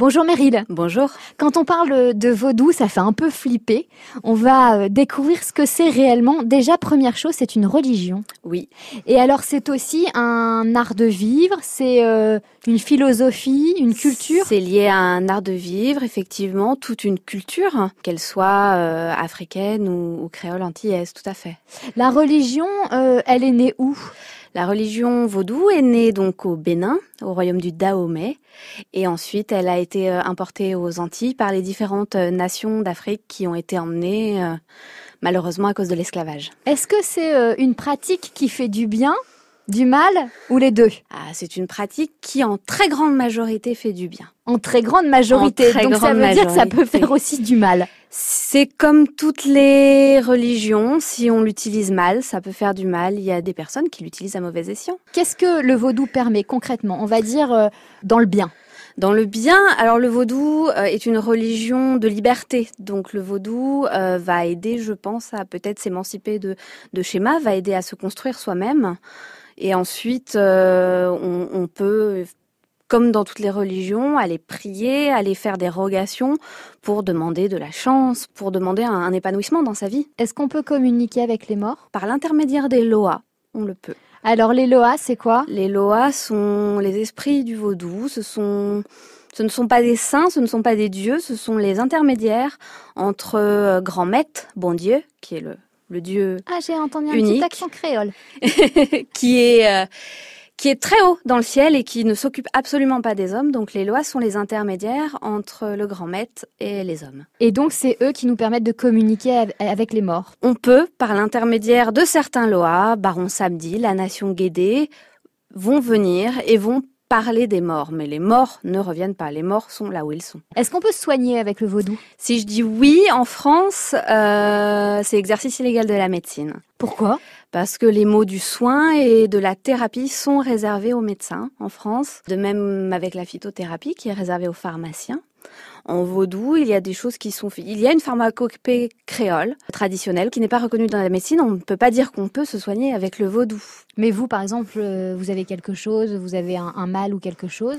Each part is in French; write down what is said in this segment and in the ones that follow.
Bonjour Meryl. Bonjour. Quand on parle de vaudou, ça fait un peu flipper. On va euh, découvrir ce que c'est réellement. Déjà, première chose, c'est une religion. Oui. Et alors, c'est aussi un art de vivre, c'est euh, une philosophie, une culture? C'est lié à un art de vivre, effectivement, toute une culture, qu'elle soit euh, africaine ou, ou, créole antillaise, tout à fait. La religion, elle est née où? La religion vaudou est née donc au Bénin, au royaume du Dahomey, et ensuite elle a été euh, importée aux Antilles par les différentes euh, nations d'Afrique qui ont été emmenées euh, malheureusement à cause de l'esclavage. Est-ce que c'est une pratique qui fait du bien du mal ou les deux? Ah, C'est une pratique qui en très grande majorité fait du bien. En très grande majorité, donc ça veut dire que ça peut faire aussi du mal. C'est comme toutes les religions, si on l'utilise mal, ça peut faire du mal. Il y a des personnes qui l'utilisent à mauvais escient. Qu'est-ce que le vaudou permet concrètement? On va dire euh, dans le bien. Dans le bien, alors le vaudou euh, est une religion de liberté. Donc le vaudou euh, va aider, je pense, à peut-être s'émanciper de, de schémas, va aider à se construire soi-même. Et ensuite, on, on peut comme dans toutes les religions, aller prier, aller faire des rogations pour demander de la chance, pour demander un, épanouissement dans sa vie. Est-ce qu'on peut communiquer avec les morts? Par l'intermédiaire des loas, on le peut. Alors les loas, c'est quoi? Les loas sont les esprits du vaudou, ce sont ce ne sont pas des saints, ce ne sont pas des dieux, ce sont les intermédiaires entre euh, grand maître, bon Dieu, qui est le, le Dieu Ah, j'ai entendu un unique, petit accent créole. qui est euh, qui est très haut dans le ciel et qui ne s'occupe absolument pas des hommes. Donc les lois sont les intermédiaires entre le grand maître et les hommes. Et donc c'est eux qui nous permettent de communiquer avec les morts. On peut, par l'intermédiaire de certains lois, Baron Samedi, la nation Guédé, vont venir et vont parler des morts, mais les morts ne reviennent pas. Les morts sont là où ils sont. Est-ce qu'on peut se soigner avec le vaudou? Si je dis oui, en France, euh, c'est exercice illégal de la médecine. Pourquoi? Parce que les mots du soin et de la thérapie sont réservés aux médecins en France, de même avec la phytothérapie qui est réservée aux pharmaciens. En vaudou, il y a des choses qui sont Il y a une pharmacopée créole traditionnelle qui n'est pas reconnue dans la médecine. On ne peut pas dire qu'on peut se soigner avec le vaudou. Mais vous, par exemple, euh, vous avez quelque chose, vous avez un, mal ou quelque chose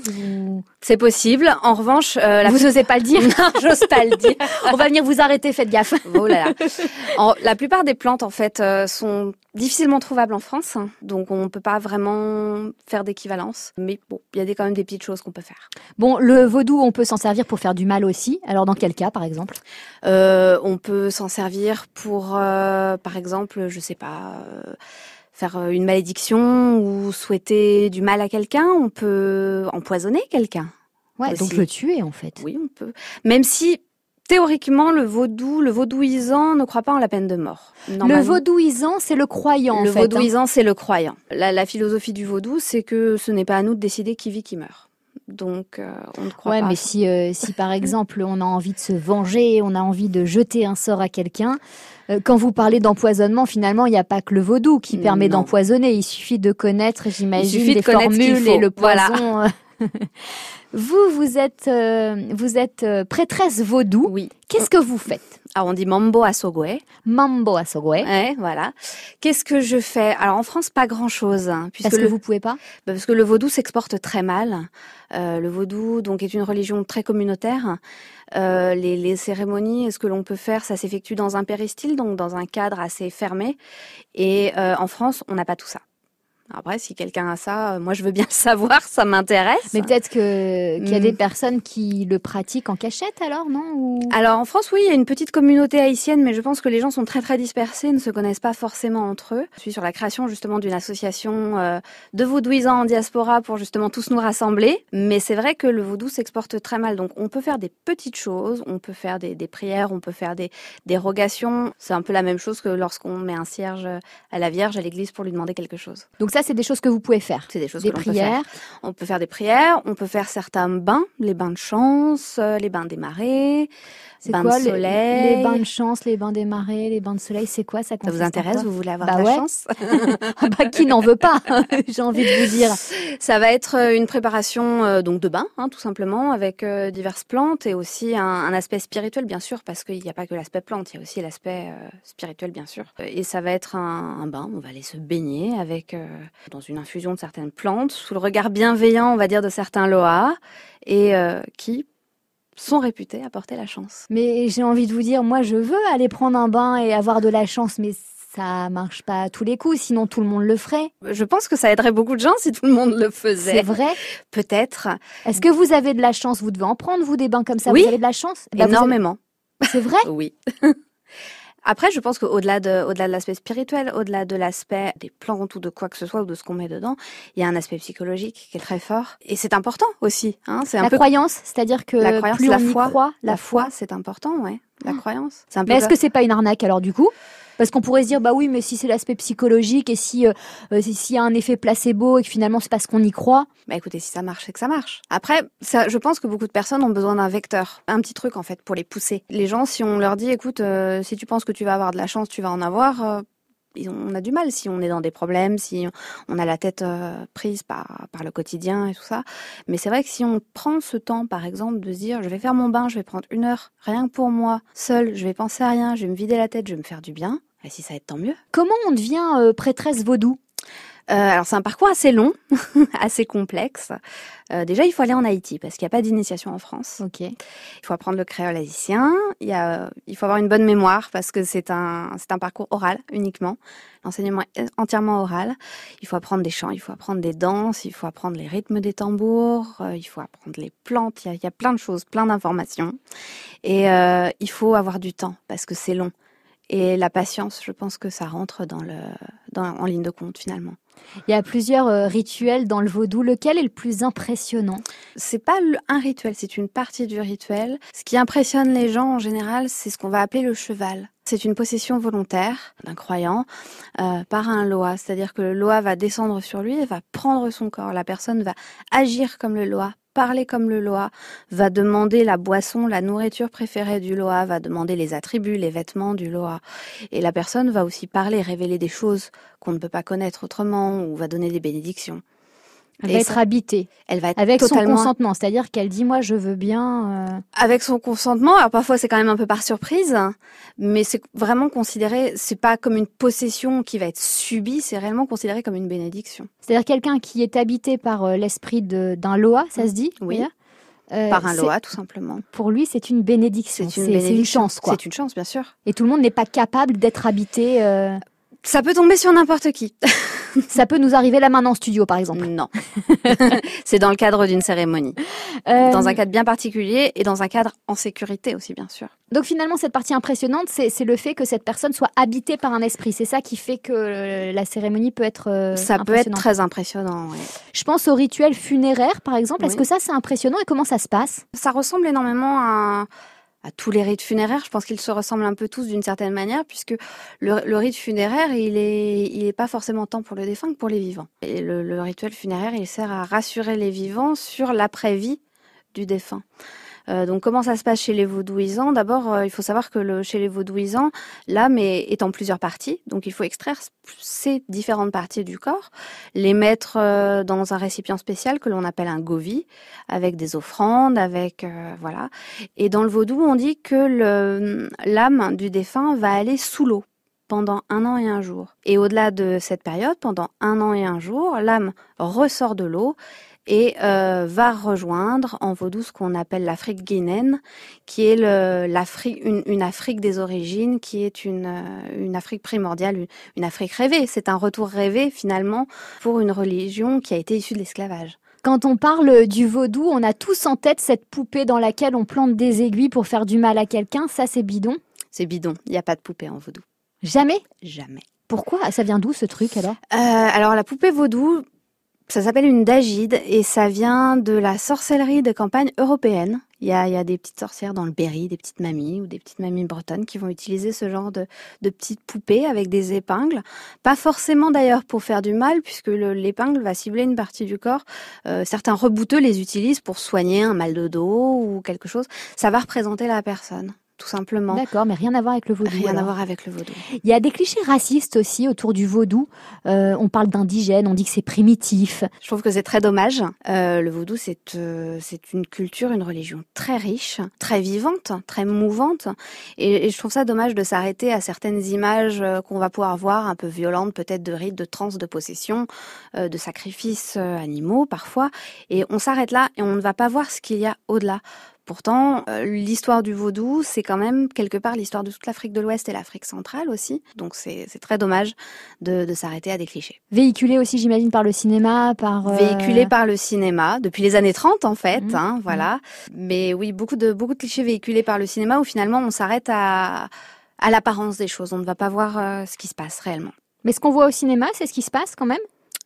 C'est possible. En revanche, euh, vous n'osez pas le dire Non, j'ose pas le dire. On va venir vous arrêter. Faites gaffe. Oh là là. la plupart des plantes, en fait, euh, sont difficilement trouvables en France, donc on ne peut pas vraiment faire d'équivalence. Mais bon, il y a des, quand même des petites choses qu'on peut faire. Bon, le vaudou, on peut s'en servir pour faire du mal aussi. Alors dans quel cas, par exemple? Euh, On peut s'en servir pour, euh, par exemple, je sais pas. Euh, faire une malédiction ou souhaiter du mal à quelqu'un, on peut empoisonner quelqu'un. Ouais, donc le tuer en fait. Oui, on peut. Même si Théoriquement, le vaudou, le vaudouisant ne croit pas en la peine de mort. Le vaudouisant, c'est le croyant. Le en fait, hein. vaudouisant, c'est le croyant. La, la, philosophie du vaudou, c'est que ce n'est pas à nous de décider qui vit, qui meurt. Donc, euh, on ne croit ouais, pas. mais si, euh, si par exemple, on a envie de se venger, on a envie de jeter un sort à quelqu'un, euh, quand vous parlez d'empoisonnement, finalement, il n'y a pas que le vaudou qui permet d'empoisonner. Il suffit de connaître, j'imagine, les formules et le poison. Vous, vous êtes, euh, vous êtes euh, prêtresse vaudou. Oui. Qu'est-ce que vous faites? Ah, on dit mambo à Sogwe. Mambo à Sogwe. Ouais, voilà. Qu'est-ce que je fais? Alors en France, pas grand-chose. Hein, puisque Parce que vous pouvez pas? Bah, Parce que le vaudou s'exporte très mal. Euh, le vaudou, donc, est une religion très communautaire. Euh, les, les, cérémonies, ce que l'on peut faire, ça s'effectue dans un péristyle, donc dans un cadre assez fermé. Et euh, en France, on n'a pas tout ça. Après, si quelqu'un a ça, euh, moi je veux bien le savoir, ça m'intéresse. Mais peut-être que qu'il y a des hmm. personnes qui le pratiquent en cachette alors, non Alors en France, oui, il y a une petite communauté haïtienne, mais je pense que les gens sont très très dispersés, ne se connaissent pas forcément entre eux. Je suis sur la création justement d'une association euh, de vaudouisants en diaspora pour justement tous nous rassembler. Mais c'est vrai que le vaudou s'exporte très mal, donc on peut faire des petites choses, on peut faire des, des prières, on peut faire des, des rogations. C'est un peu la même chose que lorsqu'on met un cierge à la Vierge à l'église pour lui demander quelque chose. Donc ça, c'est des choses que vous pouvez faire. C'est des choses des que prières. Peut faire. On peut faire des prières, on peut faire certains bains, les bains de chance, euh, les bains des marées, c'est bains quoi, de soleil. Les, bains de chance, les bains des marées, les bains de soleil, c'est quoi ça Ça vous intéresse Vous voulez avoir bah de la ouais. chance bah, Qui n'en veut pas J'ai envie de vous dire. Ça va être euh, une préparation euh, donc de bain, hein, tout simplement, avec euh, diverses plantes et aussi un, un, aspect spirituel, bien sûr, parce qu'il n'y a pas que l'aspect plante, il y a aussi l'aspect euh, spirituel, bien sûr. Et ça va être un, un, bain, on va aller se baigner avec dans une infusion de certaines plantes, sous le regard bienveillant, on va dire, de certains loas, et qui sont réputés apporter la chance. Mais j'ai envie de vous dire, moi je veux aller prendre un bain et avoir de la chance, mais ça marche pas à tous les coups, sinon tout le monde le ferait. Je pense que ça aiderait beaucoup de gens si tout le monde le faisait. C'est vrai Peut-être. Est-ce que vous avez de la chance? Vous devez en prendre, vous, des bains comme ça Oui. Vous avez de la chance? Bah, vous avez- Énormément. C'est vrai? Oui. Après, je pense qu'au-delà de, au-delà de l'aspect spirituel, au-delà de l'aspect des plantes ou de quoi que ce soit ou de ce qu'on met dedans, il y a un aspect psychologique qui est très fort. Et c'est important aussi. Hein. C'est un La peu croyance, c'est-à-dire que la croyance, plus la on y foi. croit, la foi, c'est important, ouais. La croyance. C'est un peu Mais est-ce que c'est pas une arnaque alors du coup? Parce qu'on pourrait se dire bah oui, mais si c'est l'aspect psychologique et si euh, euh, si- s'il y a un effet placebo et que finalement c'est parce qu'on y croit, Bah écoutez, si ça marche, c'est que ça marche. Après, ça, je pense que beaucoup de personnes ont besoin d'un vecteur, un petit truc en fait pour les pousser. Les gens, si on leur dit, écoute, euh, si tu penses que tu vas avoir de la chance, tu vas en avoir. euh, on a du mal si on est dans des problèmes, si on a la tête euh, prise par, par le quotidien et tout ça. Mais c'est vrai que si on prend ce temps, par exemple, de se dire, je vais faire mon bain, je vais prendre une heure, rien que pour moi, seul, je vais penser à rien, je vais me vider la tête, je vais me faire du bien. Et si ça aide, tant mieux. comment on devient euh, prêtresse vaudou? Euh, alors c'est un parcours assez long, assez complexe. Euh, déjà, il faut aller en Haïti parce qu'il n'y a pas d'initiation en France. Ok. Il faut apprendre le créole haïtien. Il, y a, il faut avoir une bonne mémoire parce que c'est un, c'est un parcours oral uniquement. L'enseignement est entièrement oral. Il faut apprendre des chants, il faut apprendre des danses, il faut apprendre les rythmes des tambours, euh, il faut apprendre les plantes. Il y a, il y a plein de choses, plein d'informations. Et euh, il faut avoir du temps parce que c'est long. Et la patience, je pense que ça rentre dans le, dans, en ligne de compte finalement. Il y a plusieurs euh, rituels dans le vaudou. Lequel est le plus impressionnant? C'est pas un rituel, c'est une partie du rituel. Ce qui impressionne les gens en général, c'est ce qu'on va appeler le cheval. C'est une possession volontaire d'un croyant euh, par un loa, c'est-à-dire que le loa va descendre sur lui et va prendre son corps. La personne va agir comme le loa, parler comme le loa, va demander la boisson, la nourriture préférée du loa, va demander les attributs, les vêtements du loa. Et la personne va aussi parler, révéler des choses qu'on ne peut pas connaître autrement ou va donner des bénédictions. Elle Et va être habitée Elle va être avec son consentement, c'est-à-dire qu'elle dit moi je veux bien. euh, avec son consentement. Alors parfois c'est quand même un peu par surprise, mais c'est vraiment considéré, c'est pas comme une possession qui va être subie, c'est réellement considéré comme une bénédiction C'est-à-dire quelqu'un qui est habité par euh, l'esprit d'un loa, ça se dit Oui. Euh, par un loa tout simplement. Pour lui, c'est une bénédiction. C'est une chance, quoi. C'est une chance bien sûr. Et tout le monde n'est pas capable d'être habité. euh, Ça peut tomber sur n'importe qui. Ça peut nous arriver là maintenant en studio, par exemple. non. c'est dans le cadre d'une cérémonie, Euh, dans un cadre bien particulier et dans un cadre en sécurité aussi bien sûr. Donc finalement, cette partie impressionnante, c'est le fait que cette personne soit habitée par un esprit. C'est ça qui fait que euh, la cérémonie peut être euh, Ça peut être très impressionnant. ouais. Je pense au rituel funéraire, par exemple. Est-ce Oui. que ça, c'est impressionnant et comment ça se passe? Ça ressemble énormément à, à tous les rites funéraires. Je pense qu'ils se ressemblent un peu tous d'une certaine manière, puisque le, rite funéraire, il est, il pas forcément tant pour le défunt que pour les vivants. Et le, le rituel funéraire, il sert à rassurer les vivants sur l'après-vie du défunt. Euh, donc comment ça se passe chez les vaudouisants D'abord, euh, il faut savoir que le, chez les vaudouisants, l'âme est, est en plusieurs parties. Donc il faut extraire ces différentes parties du corps, les mettre euh, dans un récipient spécial que l'on appelle un govi, avec des offrandes, avec voilà. Et dans le vaudou, on dit que l'âme du défunt va aller sous l'eau pendant un an et un jour. Et au-delà de cette période, pendant un an et un jour, l'âme ressort de l'eau et euh, va rejoindre en vaudou ce qu'on appelle l'Afrique guinéenne, qui est l'Afrique, une, une Afrique des origines, qui est une, euh, une Afrique primordiale, une, une Afrique rêvée. C'est un retour rêvé finalement pour une religion qui a été issue de l'esclavage. Quand on parle du vaudou, on a tous en tête cette poupée dans laquelle on plante des aiguilles pour faire du mal à quelqu'un. Ça, c'est bidon? C'est bidon, il n'y a pas de poupée en vaudou. Jamais? Jamais. Pourquoi? Ça vient d'où ce truc alors? Euh, alors la poupée vaudou, ça s'appelle une dagide et ça vient de la sorcellerie de campagne européenne. Il y a, des petites sorcières dans le Berry, des petites mamies ou des petites mamies bretonnes qui vont utiliser ce genre de, petites poupées avec des épingles. Pas forcément d'ailleurs pour faire du mal puisque le- l'épingle va cibler une partie du corps. Euh, certains rebouteux les utilisent pour soigner un mal de dos ou quelque chose. Ça va représenter la personne, tout simplement. D'accord, mais rien à voir avec le vaudou. Rien à voir avec le vaudou. Il y a des clichés racistes aussi autour du vaudou. Euh, on parle d'indigènes, on dit que c'est primitif. Je trouve que c'est très dommage. Euh, le vaudou, c'est euh, c'est une culture, une religion très riche, très vivante, très mouvante. Et, et je trouve ça dommage de s'arrêter à certaines images qu'on va pouvoir voir, un peu violentes, peut-être de rites, de transe, de possession, de sacrifices animaux parfois. Et on s'arrête là et on ne va pas voir ce qu'il y a au-delà. Pourtant, euh, l'histoire du vaudou, c'est quand même quelque part l'histoire de toute l'Afrique de l'Ouest et l'Afrique centrale aussi. Donc c'est très dommage de, de s'arrêter à des clichés. Véhiculé aussi, j'imagine, par le cinéma, par... Euh... Véhiculé par le cinéma, depuis les années 30 en fait, mmh. hein, voilà. Mais oui, beaucoup de, beaucoup de clichés véhiculés par le cinéma où finalement on s'arrête à, à l'apparence des choses. On ne va pas voir euh, ce qui se passe réellement. Mais ce qu'on voit au cinéma, c'est ce qui se passe quand même?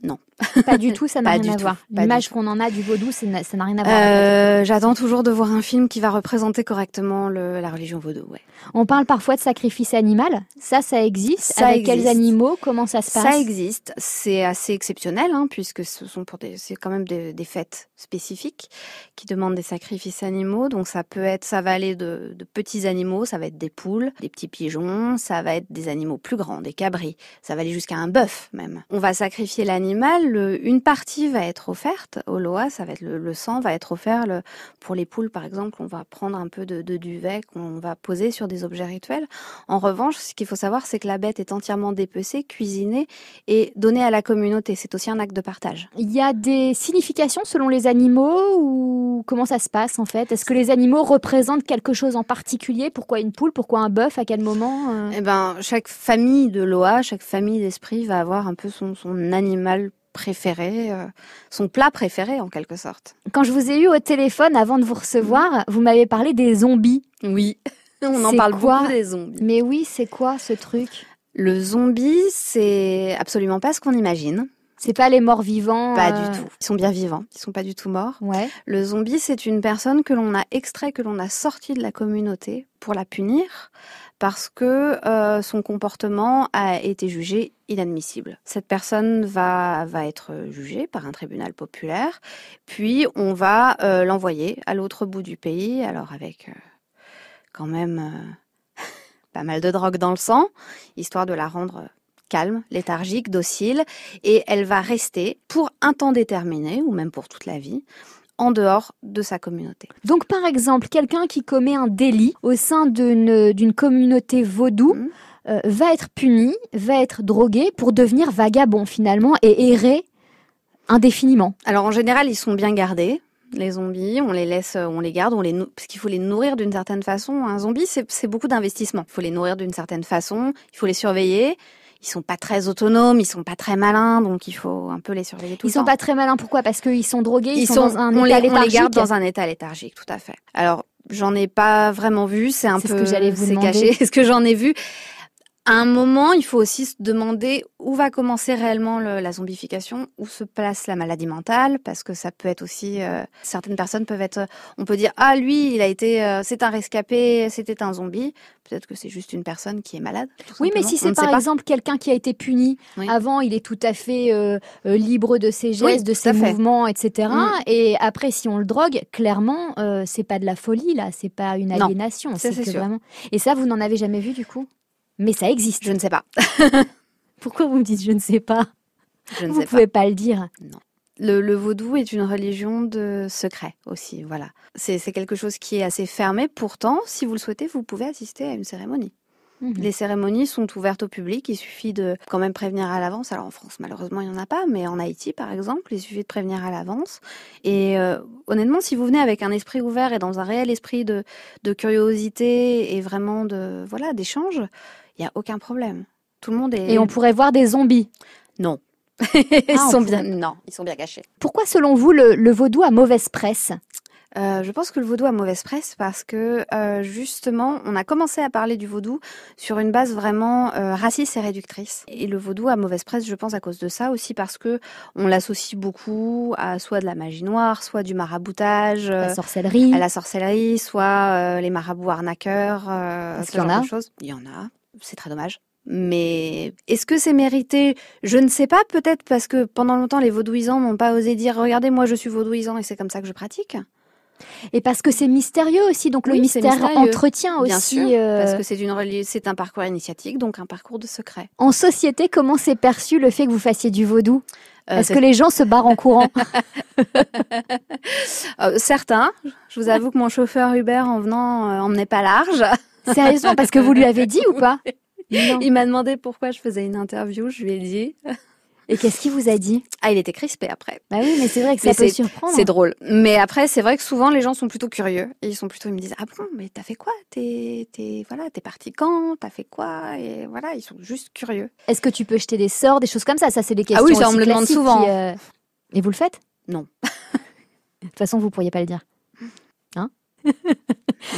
Non. Pas du tout, ça n'a rien à voir. L'image qu'on en a du vaudou, ça n'a rien à voir. Euh, J'attends toujours de voir un film qui va représenter correctement le, la religion vaudou. Ouais. On parle parfois de sacrifice animal. Ça, ça existe. Ça Avec quels animaux? Comment ça se passe? Ça existe. C'est assez exceptionnel, hein, puisque ce sont pour des, c'est quand même des, des, fêtes spécifiques qui demandent des sacrifices animaux. Donc ça peut être, ça va aller de, de, petits animaux, ça va être des poules, des petits pigeons, ça va être des animaux plus grands, des cabris. Ça va aller jusqu'à un bœuf même. On va sacrifier l'animal animal, une partie va être offerte au Loa, ça va être le, sang va être offert le, pour les poules par exemple, on va prendre un peu de, de duvet qu'on va poser sur des objets rituels. En revanche, ce qu'il faut savoir, c'est que la bête est entièrement dépecée, cuisinée et donnée à la communauté. C'est aussi un acte de partage. Il y a des significations selon les animaux ou comment ça se passe en fait? Est-ce que les animaux représentent quelque chose en particulier? Pourquoi une poule? Pourquoi un bœuf? À quel moment euh? Eh ben, chaque famille de Loa, chaque famille d'esprit va avoir un peu son, son animal préféré, euh, son plat préféré en quelque sorte. Quand je vous ai eu au téléphone avant de vous recevoir, vous m'avez parlé des zombies. Oui, on en parle beaucoup des zombies. Mais oui, c'est quoi ce truc? Le zombie, c'est absolument pas ce qu'on imagine. C'est pas les morts vivants. Pas du euh, tout. Ils sont bien vivants. Ils sont pas du tout morts. Ouais. Le zombie, c'est une personne que l'on a extrait, que l'on a sorti de la communauté pour la punir parce que euh, son comportement a été jugé inadmissible. Cette personne va, va être jugée par un tribunal populaire, puis on va euh, l'envoyer à l'autre bout du pays, alors avec quand même pas mal de drogue dans le sang, histoire de la rendre calme, léthargique, docile, et elle va rester pour un temps déterminé, ou même pour toute la vie, en dehors de sa communauté. Donc par exemple, quelqu'un qui commet un délit au sein d'une communauté vaudou mmh. euh, va être puni, va être drogué pour devenir vagabond finalement et errer indéfiniment. Alors en général, ils sont bien gardés. Les zombies, on les laisse, on les garde, on les parce qu'il faut les nourrir d'une certaine façon. Un zombie, c'est beaucoup d'investissement. Il faut les nourrir d'une certaine façon, il faut les surveiller ils sont pas très autonomes, ils sont pas très malins, donc il faut un peu les surveiller tout ils le temps. Ils sont pas très malins, pourquoi? Parce qu'ils sont drogués, ils, sont, dans un état léthargique. On les garde dans un état léthargique, tout à fait. Alors, j'en ai pas vraiment vu, c'est un peu, ce que j'allais vous c'est caché. ce que j'en ai vu, à un moment, il faut aussi se demander où va commencer réellement le, la zombification, où se place la maladie mentale, parce que ça peut être aussi euh, certaines personnes peuvent être, on peut dire ah lui il a été, euh, c'est un rescapé, c'était un zombie. Peut-être que c'est juste une personne qui est malade. Oui, mais si c'est par exemple quelqu'un qui a été puni avant, il est tout à fait euh, libre de ses gestes, de ses mouvements, etc. Mm. Et après, si on le drogue, clairement, c'est pas de la folie là, c'est pas une aliénation, c'est vraiment. Et ça, vous n'en avez jamais vu du coup? Mais ça existe. Je ne sais pas. Pourquoi vous me dites je ne sais pas Je ne vous sais pouvez pas. le dire. Non. Le, le, vaudou est une religion de secret aussi, voilà. C'est quelque chose qui est assez fermé. Pourtant, si vous le souhaitez, vous pouvez assister à une cérémonie. Mhm. Les cérémonies sont ouvertes au public. Il suffit de quand même prévenir à l'avance. Alors en France, malheureusement, il n'y en a pas, mais en Haïti, par exemple, il suffit de prévenir à l'avance. Et euh, honnêtement, si vous venez avec un esprit ouvert et dans un réel esprit de, de curiosité et vraiment de voilà d'échange, il n'y a aucun problème. Tout le monde est. Et on pourrait voir des zombies. Non. ils ah, sont bien. Non, ils sont bien cachés. Pourquoi, selon vous, le, le vaudou a mauvaise presse euh, je pense que le vaudou a mauvaise presse parce que euh, justement, on a commencé à parler du vaudou sur une base vraiment euh, raciste et réductrice. Et le vaudou a mauvaise presse, je pense, à cause de ça aussi parce que on l'associe beaucoup à soit de la magie noire, soit du maraboutage, la sorcellerie, à la sorcellerie, soit les marabouts arnaqueurs. ce genre de choses. Il y en a. C'est très dommage. Mais est-ce que c'est mérité? Je ne sais pas, peut-être parce que pendant longtemps, les vaudouisants n'ont pas osé dire Regardez, moi je suis vaudouisant et c'est comme ça que je pratique. Et parce que c'est mystérieux aussi, donc le mystère entretient aussi. Bien sûr, euh, parce que c'est une c'est un parcours initiatique, donc un parcours de secret. En société, comment s'est perçu le fait que vous fassiez du vaudou? Euh, Est-ce que les gens se barrent en courant? Euh, Certains. Je vous avoue que mon chauffeur Uber en venant emmenait pas large. Sérieusement, parce que vous lui avez dit ou pas Il m'a demandé pourquoi je faisais une interview, je lui ai dit. Et qu'est-ce qu'il vous a dit? Ah, il était crispé après. Bah oui, mais c'est vrai que ça Mais peut surprendre. C'est drôle. Mais après, c'est vrai que souvent les gens sont plutôt curieux et ils sont plutôt, ils me disent ah bon, mais t'as fait quoi? T'es, t'es, voilà, t'es parti quand? T'as fait quoi? Et voilà, ils sont juste curieux. Est-ce que tu peux jeter des sorts, des choses comme ça? Ça, c'est des questions Ah oui, ça, on me le demande souvent. qui, euh, Et vous le faites? Non. De toute façon, vous pourriez pas le dire.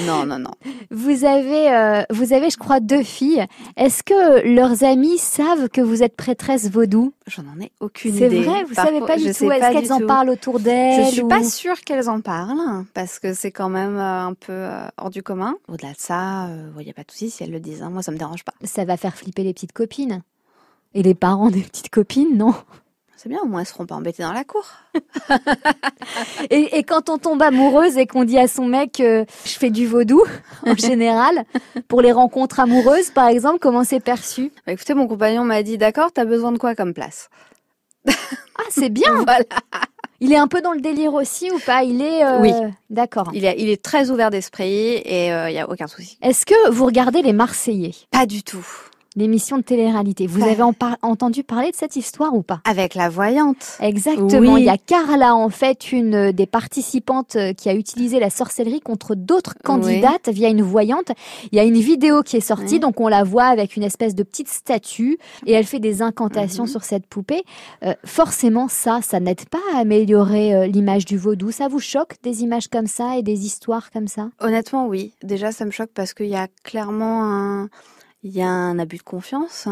Non, non, non. Vous avez, euh, vous avez, je crois, deux filles. Est-ce que leurs amis savent que vous êtes prêtresse vaudou? J'en en ai aucune C'est idée. vrai, vous Par savez pas du tout. Est-ce qu'elles en parlent autour d'elles Je suis ou- pas sûre qu'elles en parlent parce que c'est quand même euh, un peu euh, hors du commun. Au-delà de ça, il n'y a pas de souci si elles le disent. hein. Moi, ça me dérange pas. Ça va faire flipper les petites copines. Et les parents des petites copines, non? C'est bien, au moins elles seront pas embêtées dans la cour. et, et quand on tombe amoureuse et qu'on dit à son mec euh, je fais du vaudou en général pour les rencontres amoureuses par exemple comment c'est perçu? Bah, écoutez, mon compagnon m'a dit d'accord, t'as besoin de quoi comme place? Ah c'est bien Voilà. Il est un peu dans le délire aussi ou pas? Il est euh, Oui. D'accord. Il est, il est très ouvert d'esprit et il n'y a aucun souci. Est-ce que vous regardez les Marseillais? Pas du tout. L'émission de télé-réalité. Vous avez en par- entendu parler de cette histoire ou pas? Avec la voyante. Exactement. Oui. Il y a Carla, en fait, une des participantes euh, qui a utilisé la sorcellerie contre d'autres candidates via une voyante. Il y a une vidéo qui est sortie, donc on la voit avec une espèce de petite statue et elle fait des incantations Mhm. sur cette poupée. Euh, forcément, ça, ça n'aide pas à améliorer euh, l'image du vaudou. Ça vous choque des images comme ça et des histoires comme ça? Honnêtement, oui. Déjà, ça me choque parce qu'il y a clairement un, il y a un abus de confiance.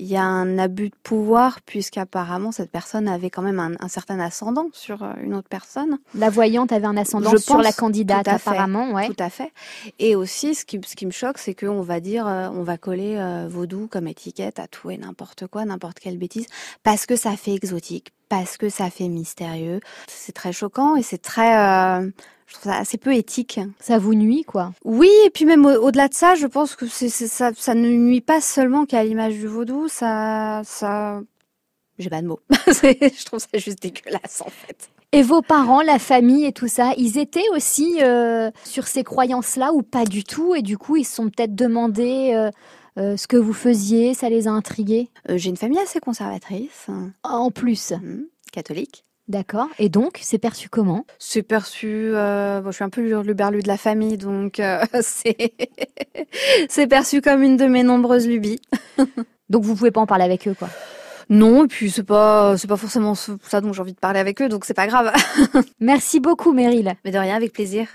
Il y a un abus de pouvoir puisqu'apparemment cette personne avait quand même un, un certain ascendant sur euh, une autre personne. La voyante avait un ascendant Je sur la candidate, tout à fait, apparemment, ouais. Tout à fait. Et aussi, ce qui, ce qui me choque, c'est qu'on va dire, euh, on va coller euh, vaudou comme étiquette à tout et n'importe quoi, n'importe quelle bêtise, parce que ça fait exotique, parce que ça fait mystérieux. C'est très choquant et c'est très, euh, je trouve ça assez peu éthique. Ça vous nuit, quoi. Oui, et puis même au- au-delà de ça, je pense que ça, ça ne nuit pas seulement qu'à l'image du vaudou, ça, ça, j'ai pas de mots. Je trouve ça juste dégueulasse en fait. Et vos parents, la famille et tout ça, ils étaient aussi euh, sur ces croyances-là ou pas du tout? Et du coup, ils se sont peut-être demandé euh, euh, ce que vous faisiez, ça les a intrigués Euh, j'ai une famille assez conservatrice, En plus, hum, catholique. d'accord. Et donc, c'est perçu comment? C'est perçu, euh, bon, je suis un peu le berlu de la famille, donc euh, c'est c'est perçu comme une de mes nombreuses lubies. Donc, vous pouvez pas en parler avec eux, quoi? Non, et puis c'est pas c'est pas forcément ça dont j'ai envie de parler avec eux, donc c'est pas grave. Merci beaucoup, Meryl. Mais de rien, avec plaisir.